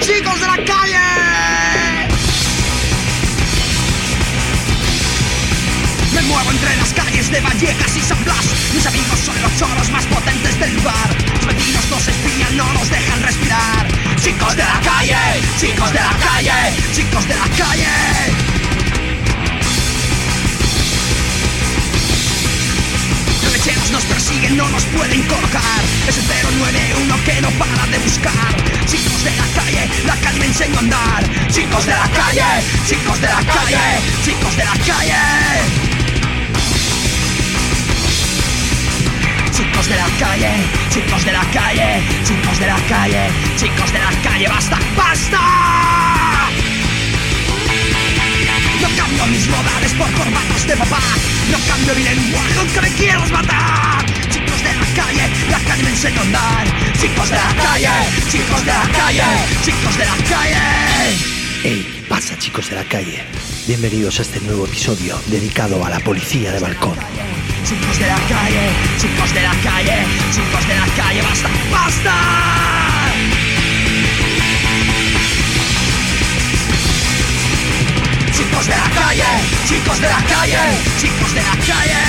chicos de la calle! Me muevo entre las calles de Vallecas y San Blas. Mis amigos son los choros más potentes del lugar. Los vecinos nos espían, no nos dejan respirar. Chicos de la calle, chicos de la calle, chicos de la calle. Lecheros nos persiguen, no nos pueden colocar. Es el 091 que no para de buscar. Chicos de la calle, la calle me enseñó a andar. Chicos de la calle, chicos de la calle, chicos de la calle. Chicos de la calle, chicos de la calle, chicos de la calle, chicos de la calle, basta, basta. Cambio mis modales por corbatas de papá. No cambio mi lenguaje aunque me quieras matar. Chicos de la calle, la calle me enseñó a andar. Chicos de la calle, chicos de la calle, chicos de la calle. Hey, pasa chicos de la calle. Bienvenidos a este nuevo episodio dedicado a la policía de balcón. Chicos de la calle, chicos de la calle, chicos de la calle, basta, basta. Chicos de la calle, chicos de la calle, chicos de la calle.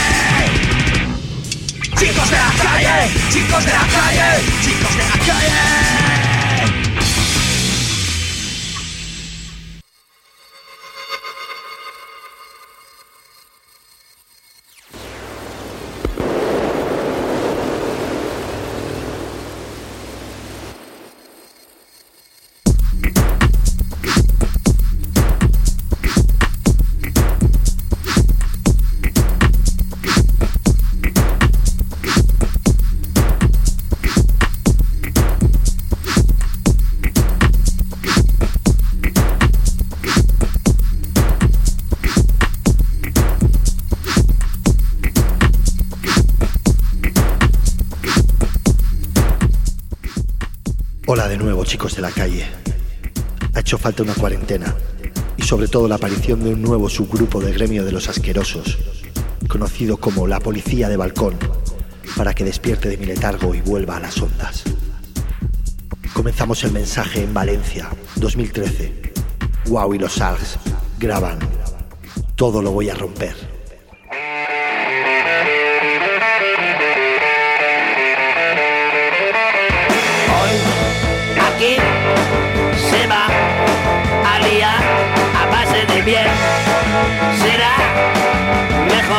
Chicos de la calle, chicos de la calle, chicos de la calle. De nuevo chicos de la calle. Ha hecho falta una cuarentena y sobre todo la aparición de un nuevo subgrupo del gremio de los asquerosos, conocido como la policía de balcón, para que despierte de mi letargo y vuelva a las ondas. Comenzamos el mensaje en Valencia, 2013. Wow y los Algs graban. Todo lo voy a romper. Mejor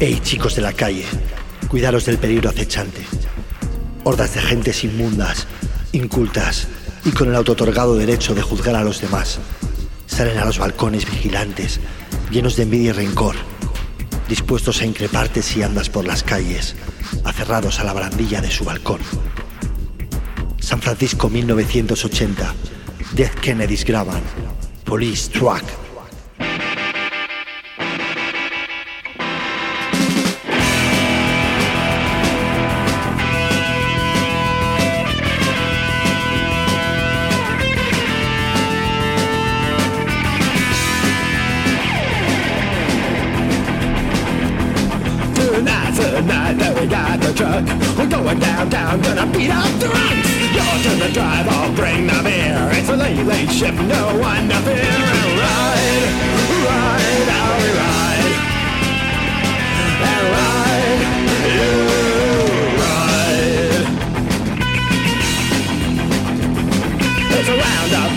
Hey chicos de la calle, cuidaros del peligro acechante. Hordas de gentes inmundas, incultas y con el autotorgado derecho de juzgar a los demás. Salen a los balcones vigilantes, llenos de envidia y rencor, dispuestos a increparte si andas por las calles, aferrados a la barandilla de su balcón. San Francisco 1980, Death Kennedys graban, Police Truck.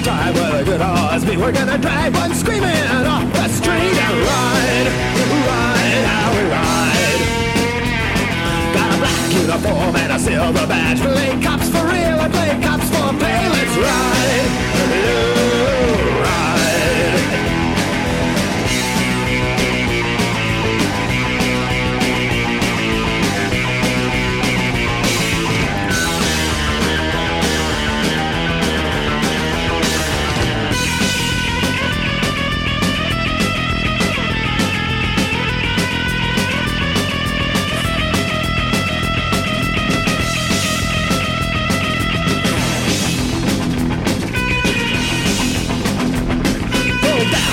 Time with a good horse beat. We're gonna drive one screaming off the street and ride, ride, how we ride. Got a black uniform and a silver badge. Play cops for real and play cops for pay. Let's ride, you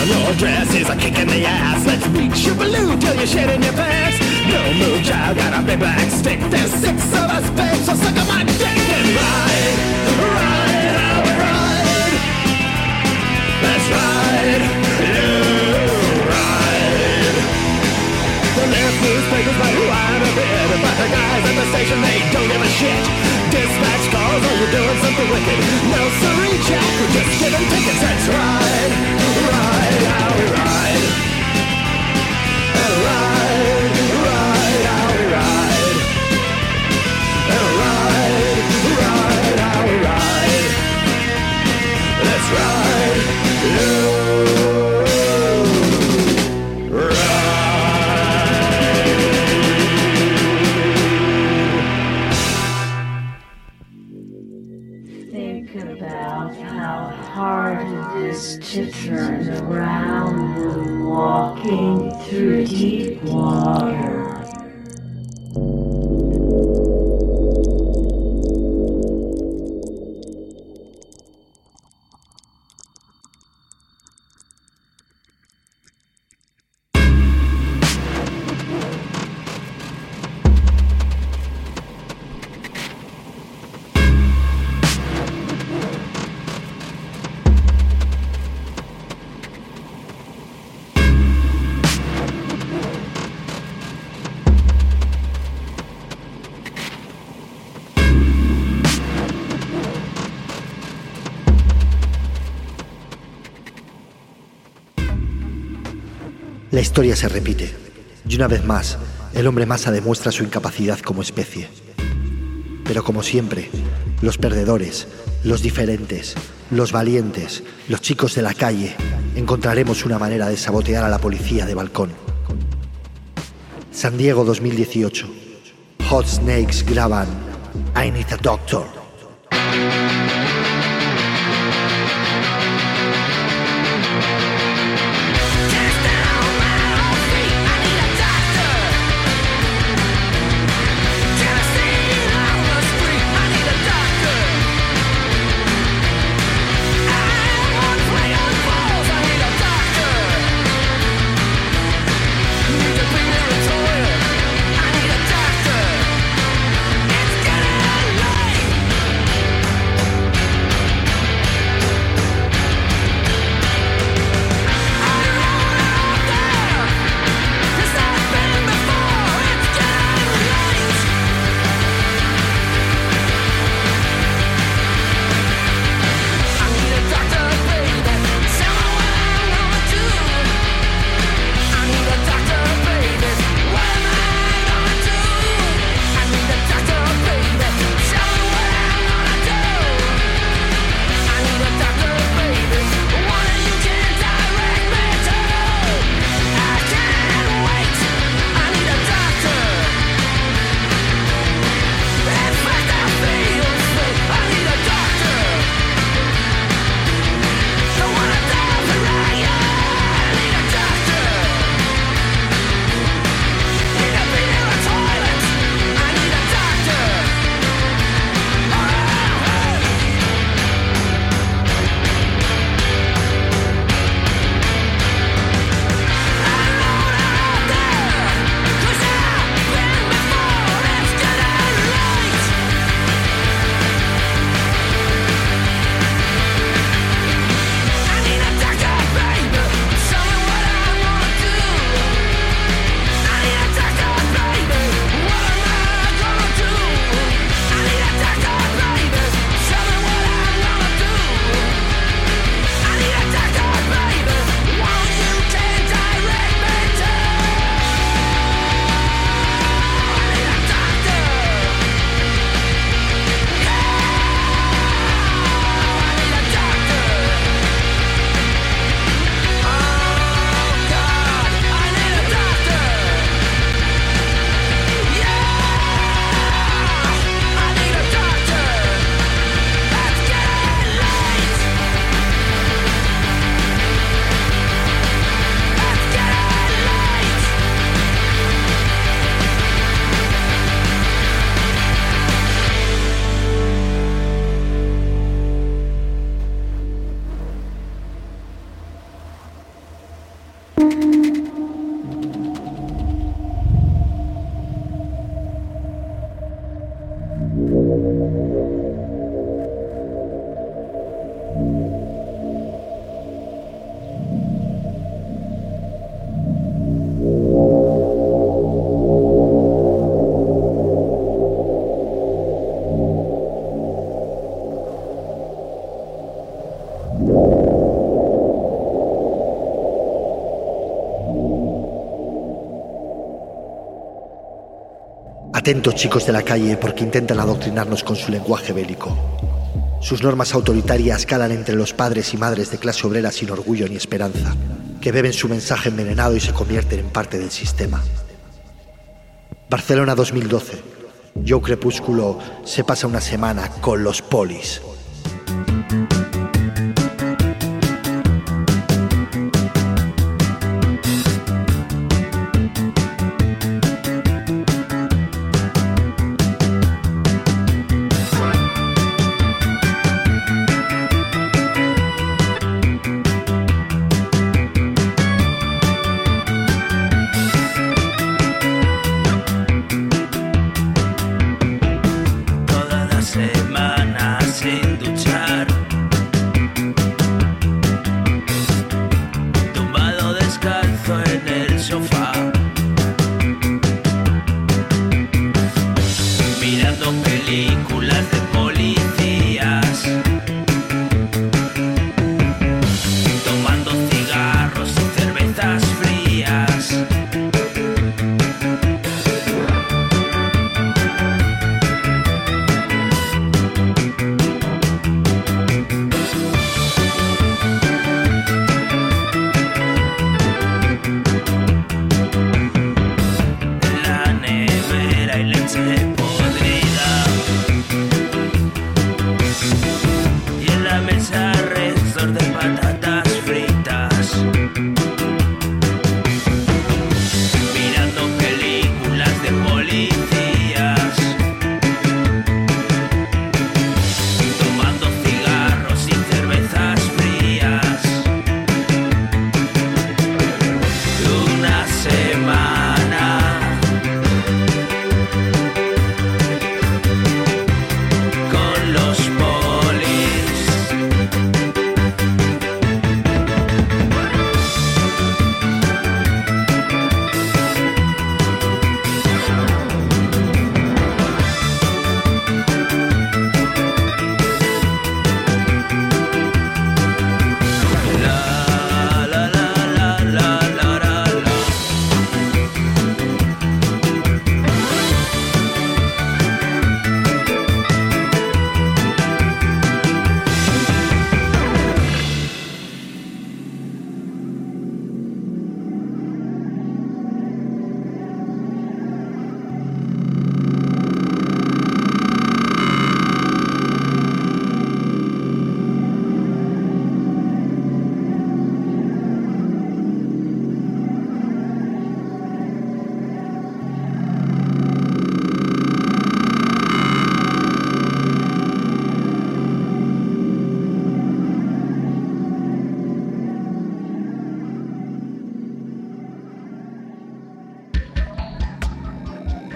your dress is a kick in the ass. Let's reach your balloon till you're shit in your pants. No move, child, got a big black stick. There's six of us, babe, so suck on my dick and ride, ride, how we ride. Let's ride, you ride. The left newspapers who I'm a bit, but the guys at the station they don't give a shit. Dispatch calls, oh you're doing something wicked. No La historia se repite. Y una vez más, el hombre masa demuestra su incapacidad como especie. Pero como siempre, los perdedores, los diferentes, los valientes, los chicos de la calle, encontraremos una manera de sabotear a la policía de balcón. San Diego 2018. Hot Snakes graban I Need a Doctor. Atentos chicos de la calle porque intentan adoctrinarnos con su lenguaje bélico. Sus normas autoritarias calan entre los padres y madres de clase obrera sin orgullo ni esperanza, que beben su mensaje envenenado y se convierten en parte del sistema. Barcelona 2012. Joe Crepúsculo se pasa una semana con los polis.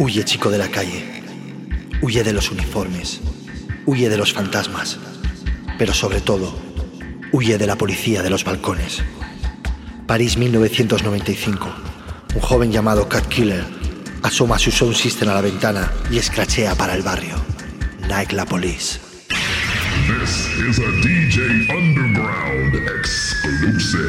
Huye chico de la calle. Huye de los uniformes. Huye de los fantasmas. Pero sobre todo, huye de la policía de los balcones. París 1995. Un joven llamado Cat Killer asoma su sound system a la ventana y escrachea para el barrio. Nike la Police. This is a DJ Underground exclusive.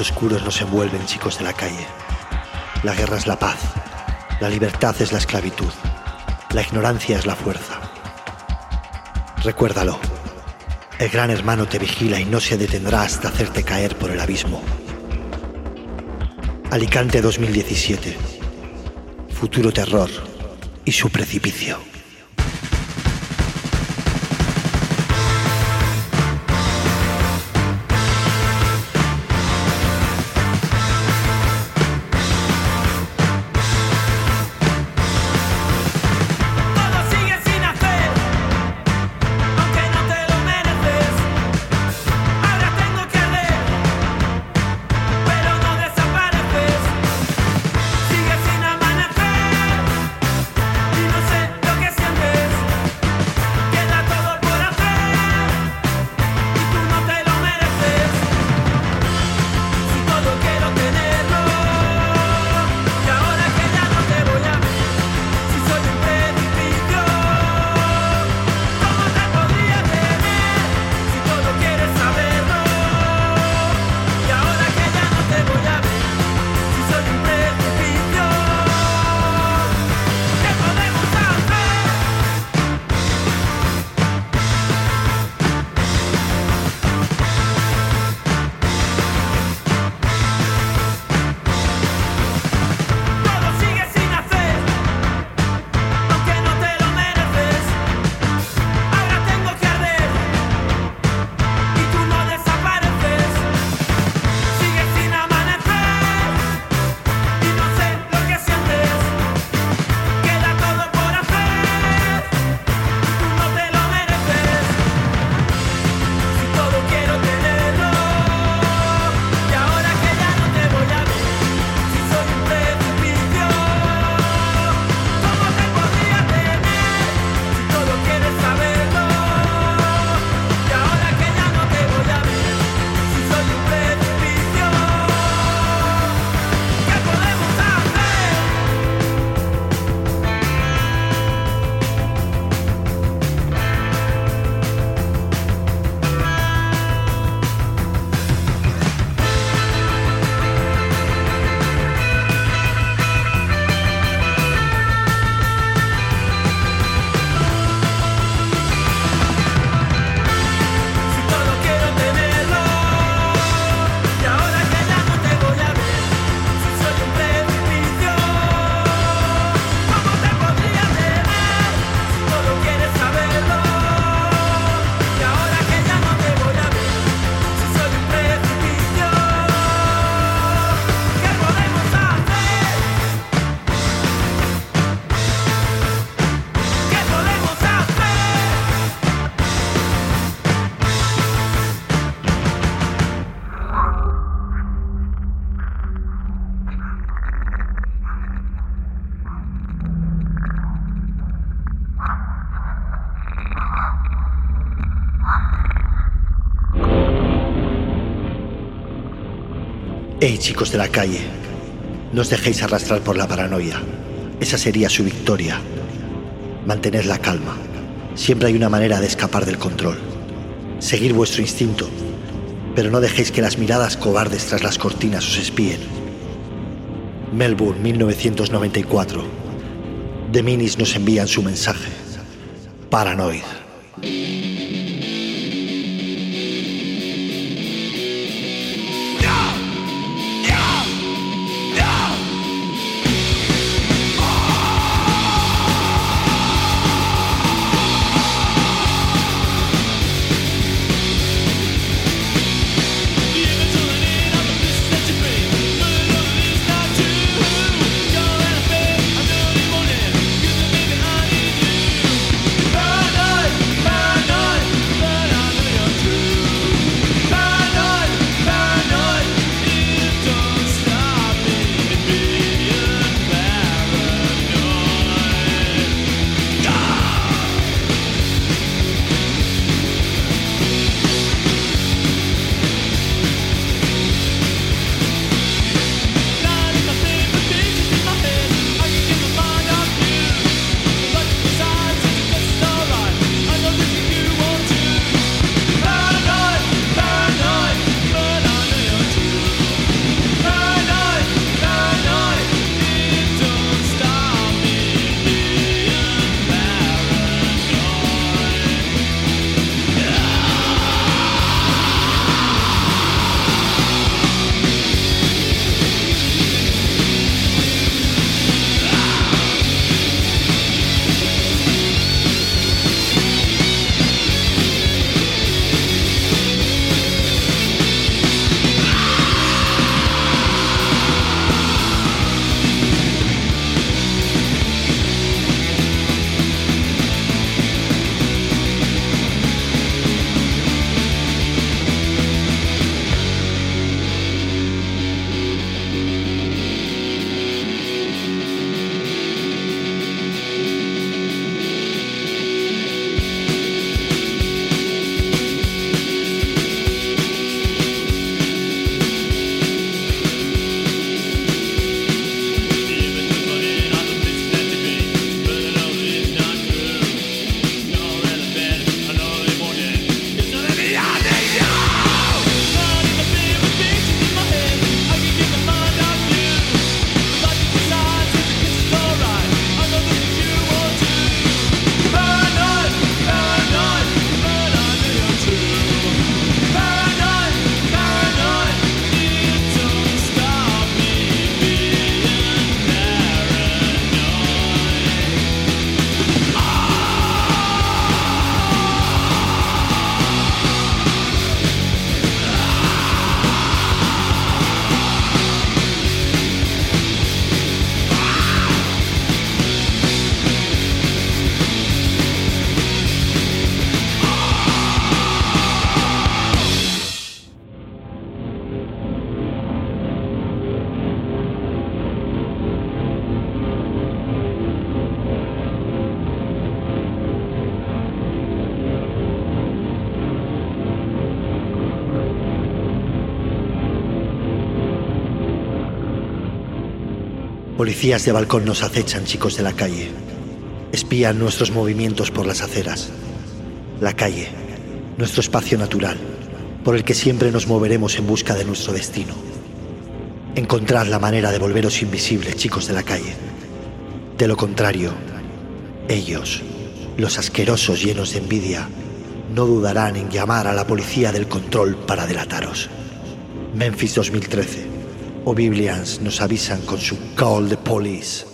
oscuros nos envuelven, chicos de la calle. La guerra es la paz, la libertad es la esclavitud, la ignorancia es la fuerza. Recuérdalo, el gran hermano te vigila y no se detendrá hasta hacerte caer por el abismo. Alicante 2017, futuro terror y su precipicio. Chicos de la calle, no os dejéis arrastrar por la paranoia. Esa sería su victoria. Mantened la calma. Siempre hay una manera de escapar del control. Seguid vuestro instinto, pero no dejéis que las miradas cobardes tras las cortinas os espíen. Melbourne, 1994. The Minis nos envían su mensaje. Paranoid. Policías de balcón nos acechan, chicos de la calle. Espían nuestros movimientos por las aceras. La calle, nuestro espacio natural, por el que siempre nos moveremos en busca de nuestro destino. Encontrad la manera de volveros invisibles, chicos de la calle. De lo contrario, ellos, los asquerosos llenos de envidia, no dudarán en llamar a la policía del control para delataros. Memphis 2013 o Biblians nos avisan con su call de police.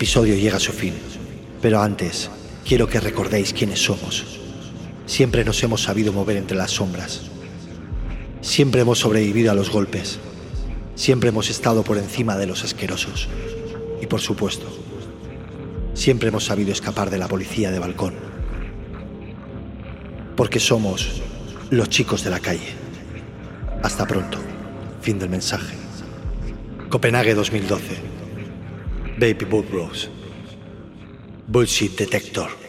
episodio llega a su fin, pero antes quiero que recordéis quiénes somos. Siempre nos hemos sabido mover entre las sombras. Siempre hemos sobrevivido a los golpes. Siempre hemos estado por encima de los asquerosos. Y por supuesto, siempre hemos sabido escapar de la policía de balcón. Porque somos los chicos de la calle. Hasta pronto. Fin del mensaje. Copenhague 2012. Baby Boot Rose. Bullshit Detector.